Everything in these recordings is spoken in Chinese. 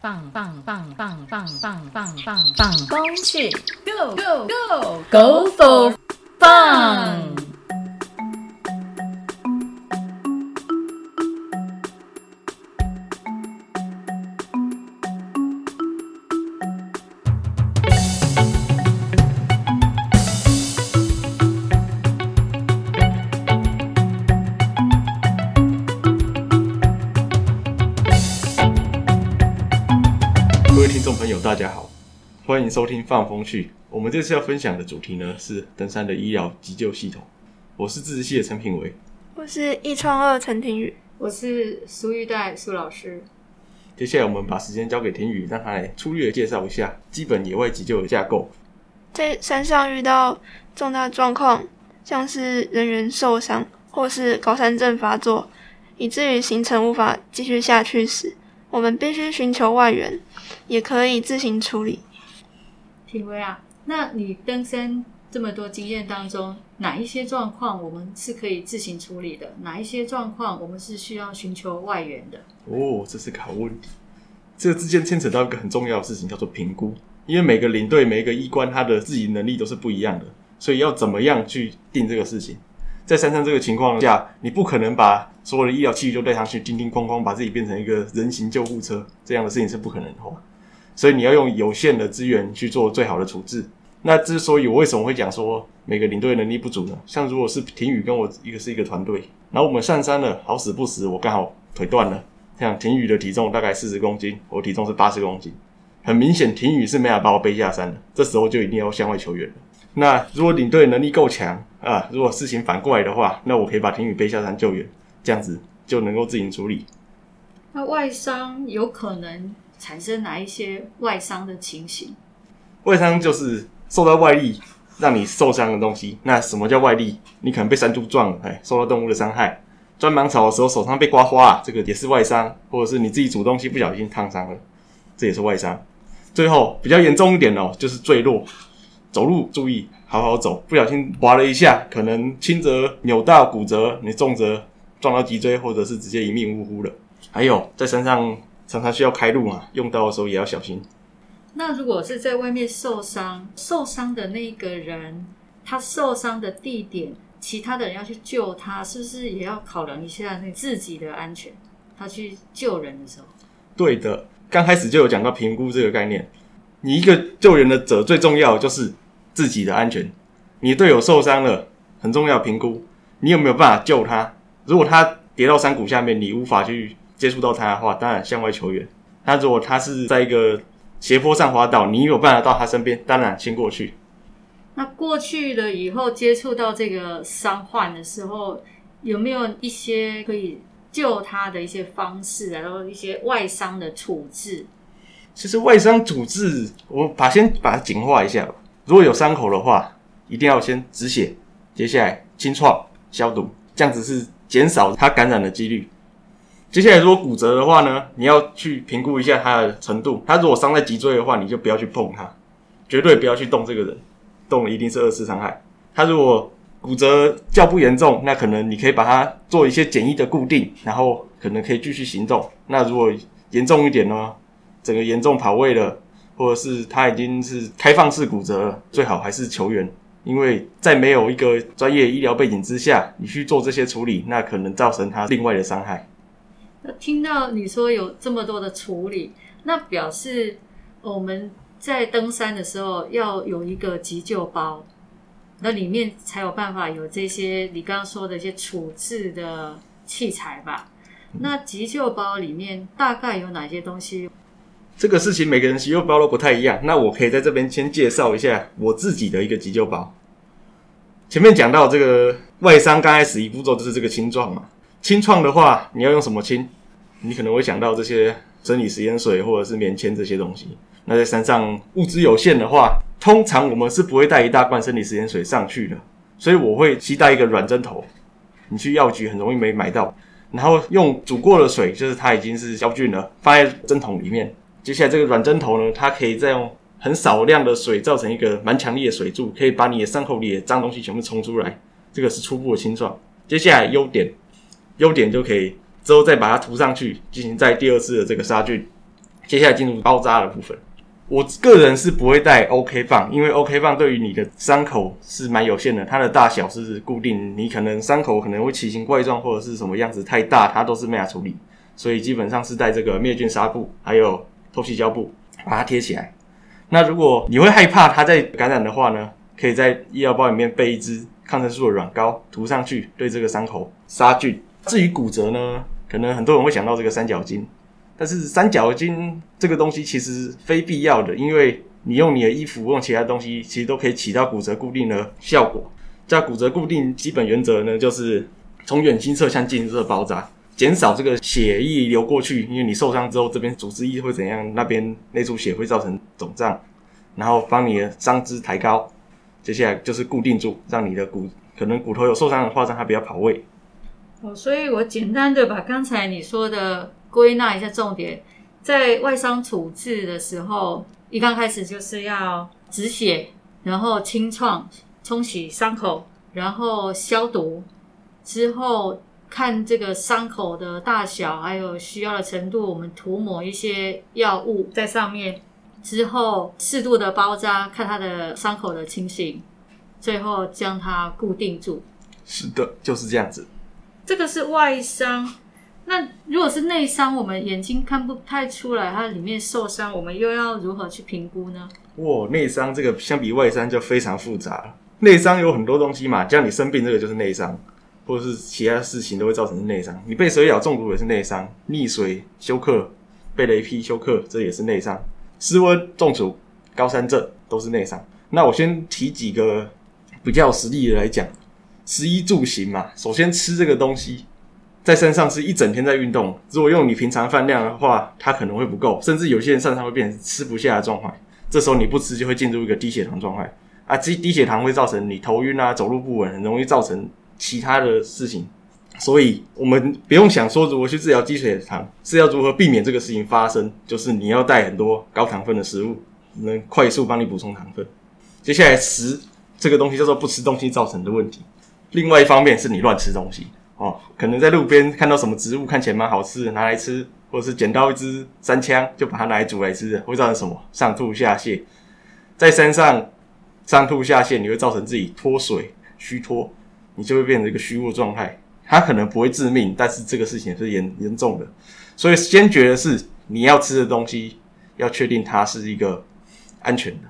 棒棒棒棒棒棒棒棒棒工去 Go Go Go Go for Fun！迎收听放风去。我们这次要分享的主题呢是登山的医疗急救系统。我是自治系的陈品维。我是一创二陈庭宇，我是苏玉代苏老师。接下来我们把时间交给庭宇，让他来粗略介绍一下基本野外急救的架构。在山上遇到重大状况，像是人员受伤或是高山症发作，以至于行程无法继续下去时，我们必须寻求外援，也可以自行处理。品威啊，那你登山这么多经验当中，哪一些状况我们是可以自行处理的？哪一些状况我们是需要寻求外援的？哦，这是个好问题。这之间牵扯到一个很重要的事情，叫做评估。因为每个领队、每一个医官，他的自己能力都是不一样的，所以要怎么样去定这个事情？在山上这个情况下，你不可能把所有的医疗器具都带上去，叮叮哐哐把自己变成一个人形救护车，这样的事情是不可能的。所以你要用有限的资源去做最好的处置。那之所以我为什么会讲说每个领队能力不足呢？像如果是婷宇跟我一个是一个团队，然后我们上山了，好死不死我刚好腿断了。像婷宇的体重大概四十公斤，我体重是八十公斤，很明显婷宇是没法把我背下山的。这时候就一定要向外求援了。那如果领队能力够强啊，如果事情反过来的话，那我可以把婷宇背下山救援，这样子就能够自行处理。那外伤有可能产生哪一些外伤的情形？外伤就是受到外力让你受伤的东西。那什么叫外力？你可能被山猪撞了，哎，受到动物的伤害；钻芒草的时候手上被刮花，这个也是外伤；或者是你自己煮东西不小心烫伤了，这也是外伤。最后比较严重一点哦，就是坠落，走路注意好好走，不小心滑了一下，可能轻则扭到骨折，你重则撞到脊椎，或者是直接一命呜呼了。还有在山上常常需要开路嘛，用刀的时候也要小心。那如果是在外面受伤，受伤的那个人，他受伤的地点，其他的人要去救他，是不是也要考量一下那自己的安全？他去救人的时候，对的，刚开始就有讲到评估这个概念。你一个救援的者最重要就是自己的安全。你队友受伤了，很重要评估，你有没有办法救他？如果他跌到山谷下面，你无法去接触到他的话，当然向外求援。那如果他是在一个斜坡上滑倒，你有办法到他身边，当然先过去。那过去了以后接触到这个伤患的时候，有没有一些可以救他的一些方式，然后一些外伤的处置？其实外伤处置，我把先把它简化一下吧。如果有伤口的话，一定要先止血，接下来清创消毒，这样子是减少它感染的几率。接下来如果骨折的话呢，你要去评估一下它的程度。他如果伤在脊椎的话，你就不要去碰他，绝对不要去动这个人，动了一定是二次伤害。他如果骨折较不严重，那可能你可以把它做一些简易的固定，然后可能可以继续行动。那如果严重一点呢，整个严重跑位了，或者是他已经是开放式骨折了，最好还是求援，因为在没有一个专业医疗背景之下，你去做这些处理，那可能造成他另外的伤害。那听到你说有这么多的处理，那表示我们在登山的时候要有一个急救包，那里面才有办法有这些你刚刚说的一些处置的器材吧？那急救包里面大概有哪些东西？这个事情每个人急救包都不太一样，那我可以在这边先介绍一下我自己的一个急救包。前面讲到这个外伤，刚开始一步骤就是这个清创嘛。清创的话，你要用什么清？你可能会想到这些生理食盐水或者是棉签这些东西。那在山上物资有限的话，通常我们是不会带一大罐生理食盐水上去的，所以我会携带一个软针头。你去药局很容易没买到，然后用煮过的水，就是它已经是消菌了，放在针筒里面。接下来这个软针头呢，它可以再用很少量的水造成一个蛮强力的水柱，可以把你的伤口里的脏东西全部冲出来。这个是初步的清创。接下来优点，优点就可以之后再把它涂上去，进行在第二次的这个杀菌。接下来进入包扎的部分。我个人是不会带 OK 棒，因为 OK 棒对于你的伤口是蛮有限的，它的大小是固定，你可能伤口可能会奇形怪状或者是什么样子太大，它都是没法处理，所以基本上是带这个灭菌纱布还有透气胶布把它贴起来。那如果你会害怕它在感染的话呢，可以在医疗包里面备一支抗生素的软膏涂上去，对这个伤口杀菌。至于骨折呢，可能很多人会想到这个三角巾。但是三角巾这个东西其实非必要的，因为你用你的衣服、用其他东西，其实都可以起到骨折固定的效果。在骨折固定基本原则呢，就是从远心侧向近侧包扎，减少这个血液流过去。因为你受伤之后，这边组织液会怎样？那边内出血会造成肿胀，然后帮你的伤肢抬高。接下来就是固定住，让你的骨可能骨头有受伤的话，让它不要跑位。哦，所以我简单的把刚才你说的。归纳一下重点，在外伤处置的时候，一刚开始就是要止血，然后清创、冲洗伤口，然后消毒，之后看这个伤口的大小还有需要的程度，我们涂抹一些药物在上面，之后适度的包扎，看它的伤口的情形，最后将它固定住。是的，就是这样子。这个是外伤。那如果是内伤，我们眼睛看不太出来，它里面受伤，我们又要如何去评估呢？哇，内伤这个相比外伤就非常复杂了。内伤有很多东西嘛，像你生病这个就是内伤，或者是其他事情都会造成内伤。你被蛇咬中毒也是内伤，溺水休克、被雷劈休克这也是内伤，失温中暑、高山症都是内伤。那我先提几个比较实例的来讲，食衣住行嘛，首先吃这个东西。在山上是一整天在运动，如果用你平常饭量的话，它可能会不够，甚至有些人山上会变成吃不下的状态。这时候你不吃就会进入一个低血糖状态啊，低低血糖会造成你头晕啊、走路不稳，很容易造成其他的事情。所以我们不用想说如何去治疗低血糖，是要如何避免这个事情发生，就是你要带很多高糖分的食物，能快速帮你补充糖分。接下来食这个东西叫做不吃东西造成的问题，另外一方面是你乱吃东西。哦，可能在路边看到什么植物看起来蛮好吃的，拿来吃，或者是捡到一支山枪，就把它拿来煮来吃，会造成什么上吐下泻？在山上上吐下泻，你会造成自己脱水、虚脱，你就会变成一个虚弱状态。它可能不会致命，但是这个事情是严严重的。所以先决的是你要吃的东西，要确定它是一个安全的。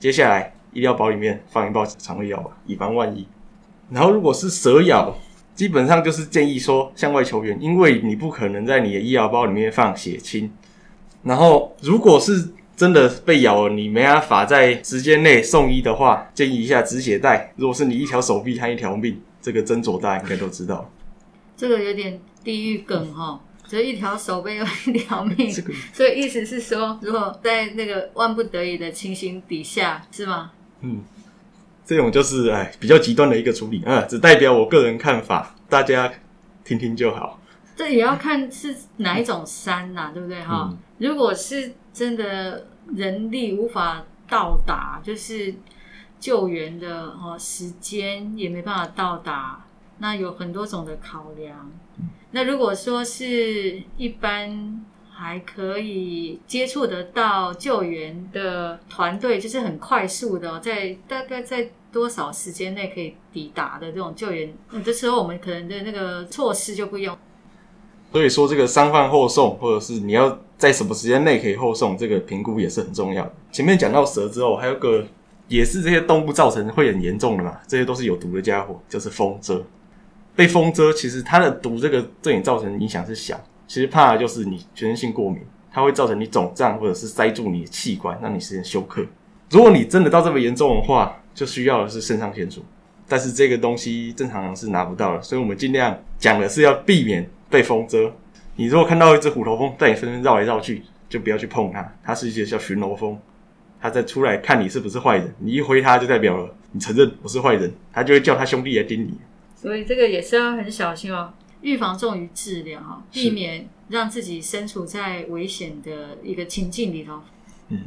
接下来医疗包里面放一包肠胃药吧，以防万一。然后如果是蛇咬。基本上就是建议说向外求援，因为你不可能在你的医疗包里面放血清。然后，如果是真的被咬了，你没办法在时间内送医的话，建议一下止血带。如果是你一条手臂和一条命，这个针佐大家应该都知道。这个有点地狱梗哈，只一条手臂有一条命，所以意思是说，如果在那个万不得已的情形底下，是吗？嗯。这种就是哎比较极端的一个处理啊，只代表我个人看法，大家听听就好。这也要看是哪一种山呐，对不对哈？如果是真的人力无法到达，就是救援的哦时间也没办法到达，那有很多种的考量。那如果说是一般。还可以接触得到救援的团队，就是很快速的，在大概在多少时间内可以抵达的这种救援。有的时候我们可能的那个措施就不一样。所以说，这个商贩后送，或者是你要在什么时间内可以后送，这个评估也是很重要的。前面讲到蛇之后，还有个也是这些动物造成会很严重的嘛，这些都是有毒的家伙，就是风蛰。被风蛰，其实它的毒这个对你造成影响是小。其实怕的就是你全身性过敏，它会造成你肿胀或者是塞住你的器官，让你实现休克。如果你真的到这么严重的话，就需要的是肾上腺素，但是这个东西正常人是拿不到的，所以我们尽量讲的是要避免被风蛰。你如果看到一只虎头蜂在你身边绕来绕去，就不要去碰它，它是一些叫巡逻蜂，它在出来看你是不是坏人，你一挥它就代表了你承认我是坏人，它就会叫它兄弟来盯你。所以这个也是要很小心哦。预防重于治疗，避免让自己身处在危险的一个情境里头。嗯，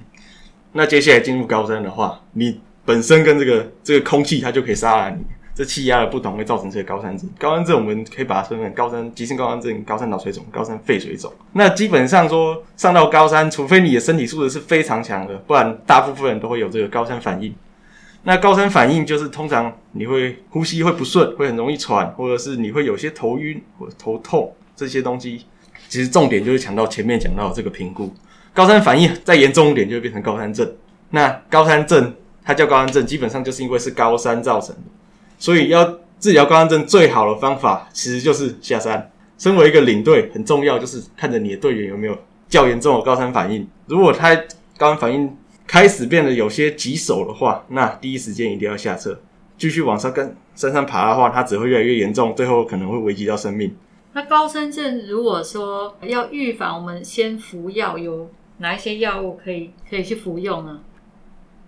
那接下来进入高山的话，你本身跟这个这个空气，它就可以杀了你。这气压的不同会造成这个高山症。高山症我们可以把它分成高山急性高山症、高山脑水肿、高山肺水肿。那基本上说上到高山，除非你的身体素质是非常强的，不然大部分人都会有这个高山反应。那高山反应就是通常你会呼吸会不顺，会很容易喘，或者是你会有些头晕或头痛这些东西。其实重点就是强调前面讲到这个评估，高山反应再严重一点就会变成高山症。那高山症它叫高山症，基本上就是因为是高山造成的。所以要治疗高山症最好的方法，其实就是下山。身为一个领队，很重要就是看着你的队员有没有较严重的高山反应。如果他高山反应开始变得有些棘手的话，那第一时间一定要下撤。继续往上跟山上爬的话，它只会越来越严重，最后可能会危及到生命。那高山症如果说要预防，我们先服药，有哪一些药物可以可以去服用呢？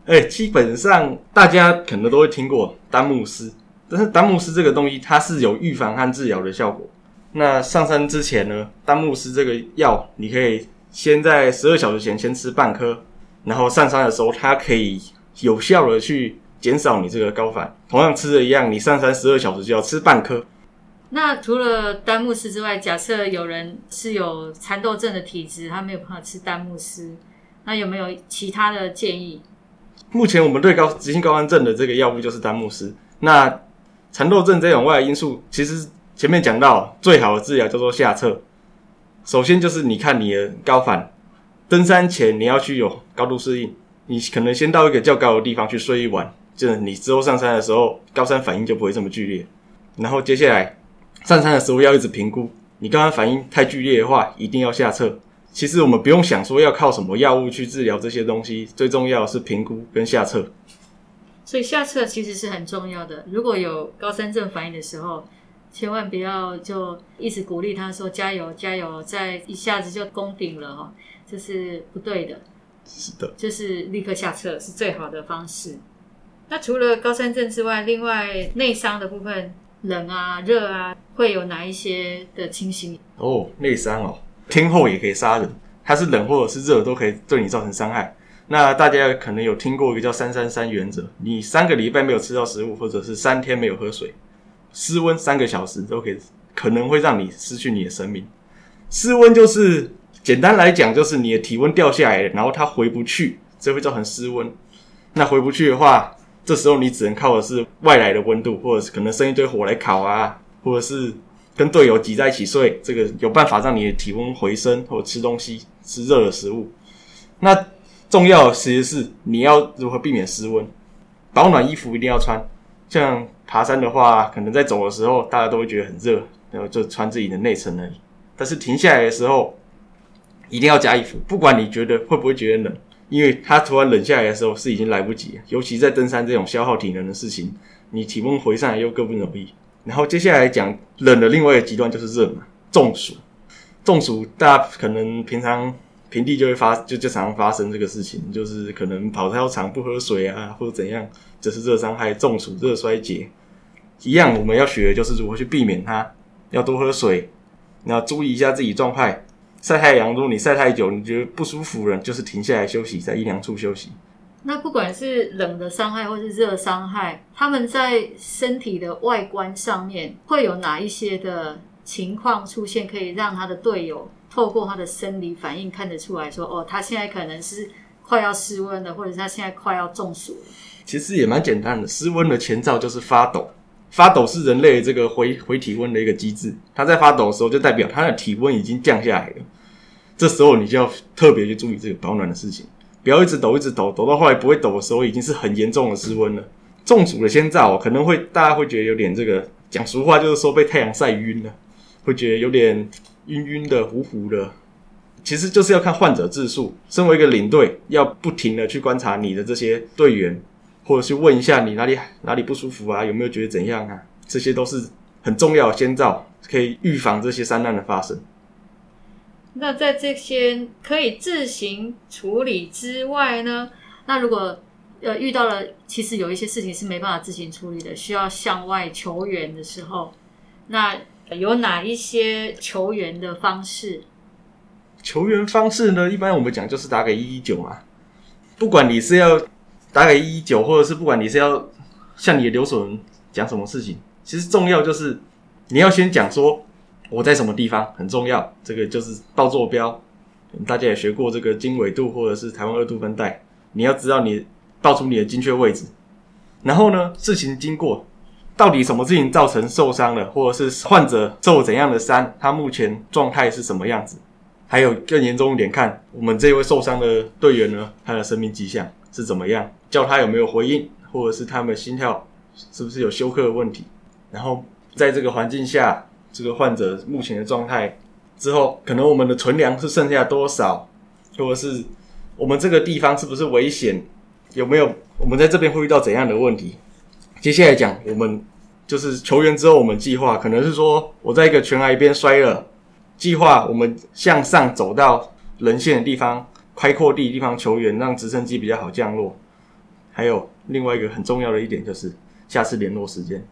哎，基本上大家可能都会听过丹木斯。但是丹木斯这个东西，它是有预防和治疗的效果。那上山之前呢，丹木斯这个药，你可以先在十二小时前先吃半颗，然后上山的时候，它可以有效的去减少你这个高反。同样吃的一样，你上山十二小时就要吃半颗。那除了丹木斯之外，假设有人是有蚕豆症的体质，他没有办法吃丹木斯，那有没有其他的建议？目前我们对高急性高山症的这个药物就是丹木斯。那蚕豆症这种外来因素，其实前面讲到最好的治疗叫做下撤。首先就是你看你的高反，登山前你要去有高度适应，你可能先到一个较高的地方去睡一晚，就是你之后上山的时候高山反应就不会这么剧烈。然后接下来上山的时候要一直评估，你高山反应太剧烈的话，一定要下撤。其实我们不用想说要靠什么药物去治疗这些东西，最重要是评估跟下撤。所以下撤其实是很重要的。如果有高山症反应的时候，千万不要就一直鼓励他说加油加油，再一下子就攻顶了哈，这是不对的。是的，就是立刻下撤是最好的方式。那除了高山症之外，另外内伤的部分，冷啊、热啊，会有哪一些的情形？哦，内伤哦，天候也可以杀人，它是冷或者是热都可以对你造成伤害。那大家可能有听过一个叫“三三三”原则，你三个礼拜没有吃到食物，或者是三天没有喝水，失温三个小时都可以，可能会让你失去你的生命。失温就是简单来讲，就是你的体温掉下来，然后它回不去，这会造成失温。那回不去的话，这时候你只能靠的是外来的温度，或者是可能生一堆火来烤啊，或者是跟队友挤在一起睡，这个有办法让你的体温回升，或者吃东西吃热的食物。那重要的其实是你要如何避免失温，保暖衣服一定要穿。像爬山的话，可能在走的时候大家都会觉得很热，然后就穿自己的内层而已。但是停下来的时候，一定要加衣服，不管你觉得会不会觉得冷，因为它突然冷下来的时候是已经来不及了。尤其在登山这种消耗体能的事情，你体温回上来又更不容易。然后接下来讲冷的另外一个极端就是热嘛，中暑。中暑大家可能平常。平地就会发，就就常常发生这个事情，就是可能跑操场不喝水啊，或者怎样，这是热伤害、中暑、热衰竭一样。我们要学的就是如何去避免它，要多喝水，你要注意一下自己状态。晒太阳，如果你晒太久，你觉得不舒服了，就是停下来休息，在阴凉处休息。那不管是冷的伤害或是热伤害，他们在身体的外观上面会有哪一些的情况出现，可以让他的队友？透过他的生理反应看得出来说，哦，他现在可能是快要失温了，或者是他现在快要中暑了。其实也蛮简单的，失温的前兆就是发抖，发抖是人类这个回回体温的一个机制。他在发抖的时候，就代表他的体温已经降下来了。这时候你就要特别去注意这个保暖的事情，不要一直抖一直抖，抖到后来不会抖的时候，已经是很严重的失温了。中暑的先兆可能会大家会觉得有点这个讲俗话，就是说被太阳晒晕了，会觉得有点。晕晕的、糊糊的，其实就是要看患者自述。身为一个领队，要不停的去观察你的这些队员，或者去问一下你哪里哪里不舒服啊，有没有觉得怎样啊？这些都是很重要的先兆，可以预防这些灾难的发生。那在这些可以自行处理之外呢？那如果呃遇到了，其实有一些事情是没办法自行处理的，需要向外求援的时候，那。有哪一些求援的方式？求援方式呢？一般我们讲就是打给一一九嘛。不管你是要打给一一九，或者是不管你是要向你的留守人讲什么事情，其实重要就是你要先讲说我在什么地方很重要，这个就是报坐标。大家也学过这个经纬度或者是台湾二度分带，你要知道你报出你的精确位置。然后呢，事情经过，到底什么事情造成受伤了，或者是患者受怎样的伤，他目前状态是什么样子？还有更严重一点，看我们这位受伤的队员呢，他的生命迹象是怎么样？叫他有没有回应，或者是他们心跳是不是有休克的问题？然后在这个环境下，这个患者目前的状态之后，可能我们的存粮是剩下多少，或者是我们这个地方是不是危险？有没有我们在这边会遇到怎样的问题？接下来讲，我们就是球员之后，我们计划可能是说，我在一个悬崖边摔了，计划我们向上走到人线的地方，开阔地地方球员，让直升机比较好降落。还有另外一个很重要的一点就是下次联络时间，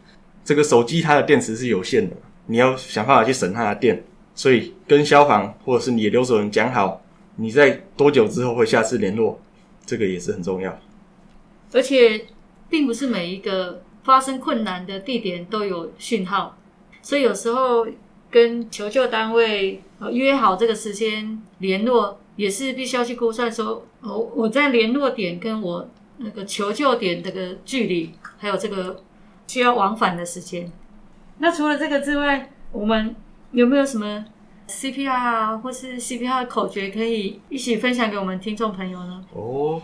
这个手机它的电池是有限的，你要想办法去省它的电，所以跟消防或者是你的留守人讲好，你在多久之后会下次联络，这个也是很重要。而且，并不是每一个发生困难的地点都有讯号，所以有时候跟求救单位约好这个时间联络，也是必须要去估算说，哦，我在联络点跟我那个求救点这个距离，还有这个需要往返的时间。那除了这个之外，我们有没有什么 CPR 啊，或是 CPR 口诀可以一起分享给我们听众朋友呢？哦，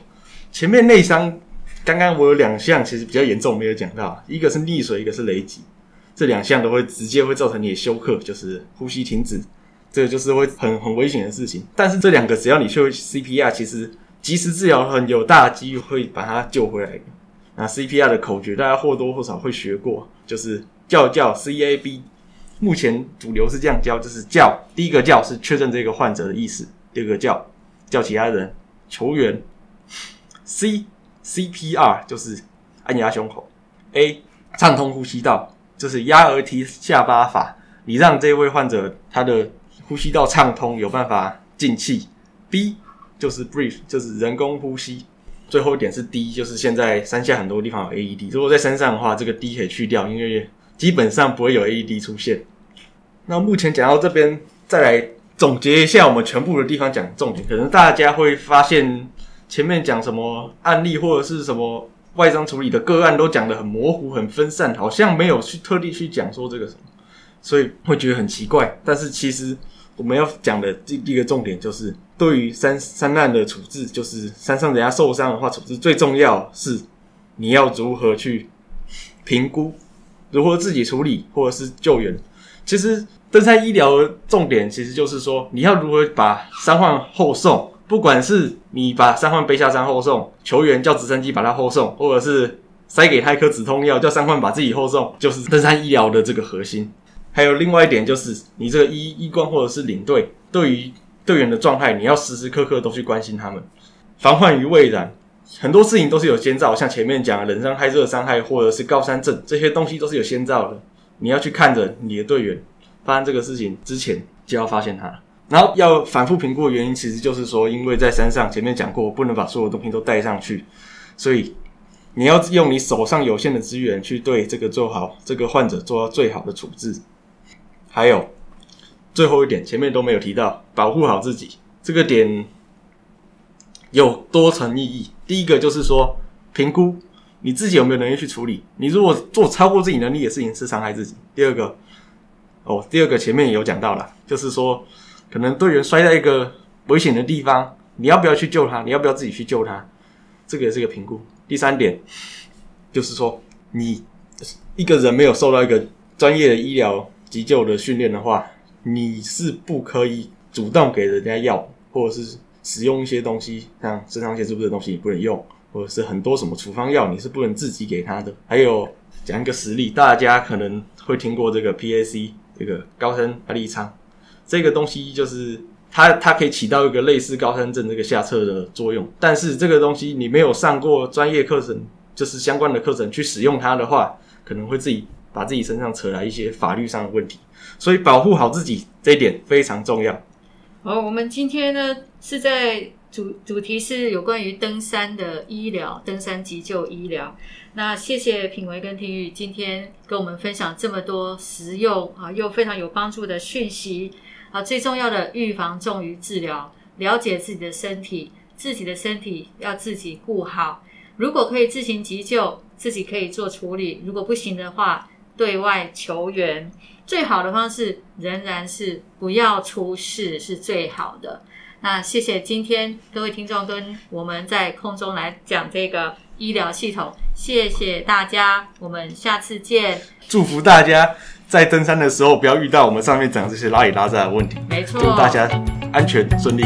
前面内伤。刚刚我有两项其实比较严重没有讲到，一个是溺水，一个是雷击，这两项都会直接会造成你的休克，就是呼吸停止，这个就是会很很危险的事情。但是这两个只要你去 CPR，其实及时治疗很有大机会把它救回来。那 CPR 的口诀大家或多或少会学过，就是叫叫 CAB，目前主流是这样教，就是叫第一个叫是确认这个患者的意思，第二个叫叫其他人球员 C。CPR 就是按压胸口，A 畅通呼吸道就是压额提下巴法，你让这位患者他的呼吸道畅通，有办法进气。B 就是 breathe 就是人工呼吸。最后一点是 D 就是现在山下很多地方有 AED，如果在山上的话，这个 D 可以去掉，因为基本上不会有 AED 出现。那目前讲到这边，再来总结一下我们全部的地方讲重点，可能大家会发现。前面讲什么案例或者是什么外伤处理的个案都讲的很模糊、很分散，好像没有去特地去讲说这个什么，所以会觉得很奇怪。但是其实我们要讲的第第一个重点就是，对于山山难的处置，就是山上人家受伤的话，处置最重要是你要如何去评估，如何自己处理或者是救援。其实登山医疗的重点其实就是说，你要如何把伤患后送。不管是你把伤患背下山后送，球员叫直升机把他后送，或者是塞给他一颗止痛药，叫伤患把自己后送，就是登山医疗的这个核心。还有另外一点就是，你这个医医官或者是领队，对于队员的状态，你要时时刻刻都去关心他们，防患于未然。很多事情都是有先兆，像前面讲冷伤害、热伤害，或者是高山症，这些东西都是有先兆的。你要去看着你的队员发生这个事情之前，就要发现他。然后要反复评估的原因，其实就是说，因为在山上前面讲过，不能把所有东西都带上去，所以你要用你手上有限的资源去对这个做好这个患者做到最好的处置。还有最后一点，前面都没有提到，保护好自己这个点有多层意义。第一个就是说，评估你自己有没有能力去处理，你如果做超过自己能力的事情，是伤害自己。第二个，哦，第二个前面也有讲到了，就是说。可能队员摔在一个危险的地方，你要不要去救他？你要不要自己去救他？这个也是一个评估。第三点就是说，你一个人没有受到一个专业的医疗急救的训练的话，你是不可以主动给人家药，或者是使用一些东西，像肾上腺素的东西你不能用，或者是很多什么处方药你是不能自己给他的。还有讲一个实例，大家可能会听过这个 PAC，这个高山压力舱。这个东西就是它，它可以起到一个类似高山症这个下测的作用。但是这个东西你没有上过专业课程，就是相关的课程去使用它的话，可能会自己把自己身上扯来一些法律上的问题。所以保护好自己这一点非常重要。好，我们今天呢是在主主题是有关于登山的医疗，登山急救医疗。那谢谢品维跟听玉今天跟我们分享这么多实用啊又非常有帮助的讯息啊，最重要的预防重于治疗，了解自己的身体，自己的身体要自己顾好。如果可以自行急救，自己可以做处理；如果不行的话，对外求援。最好的方式仍然是不要出事，是最好的。那谢谢今天各位听众跟我们在空中来讲这个医疗系统，谢谢大家，我们下次见。祝福大家在登山的时候不要遇到我们上面讲这些拉里拉扎的问题，没错，祝大家安全顺利。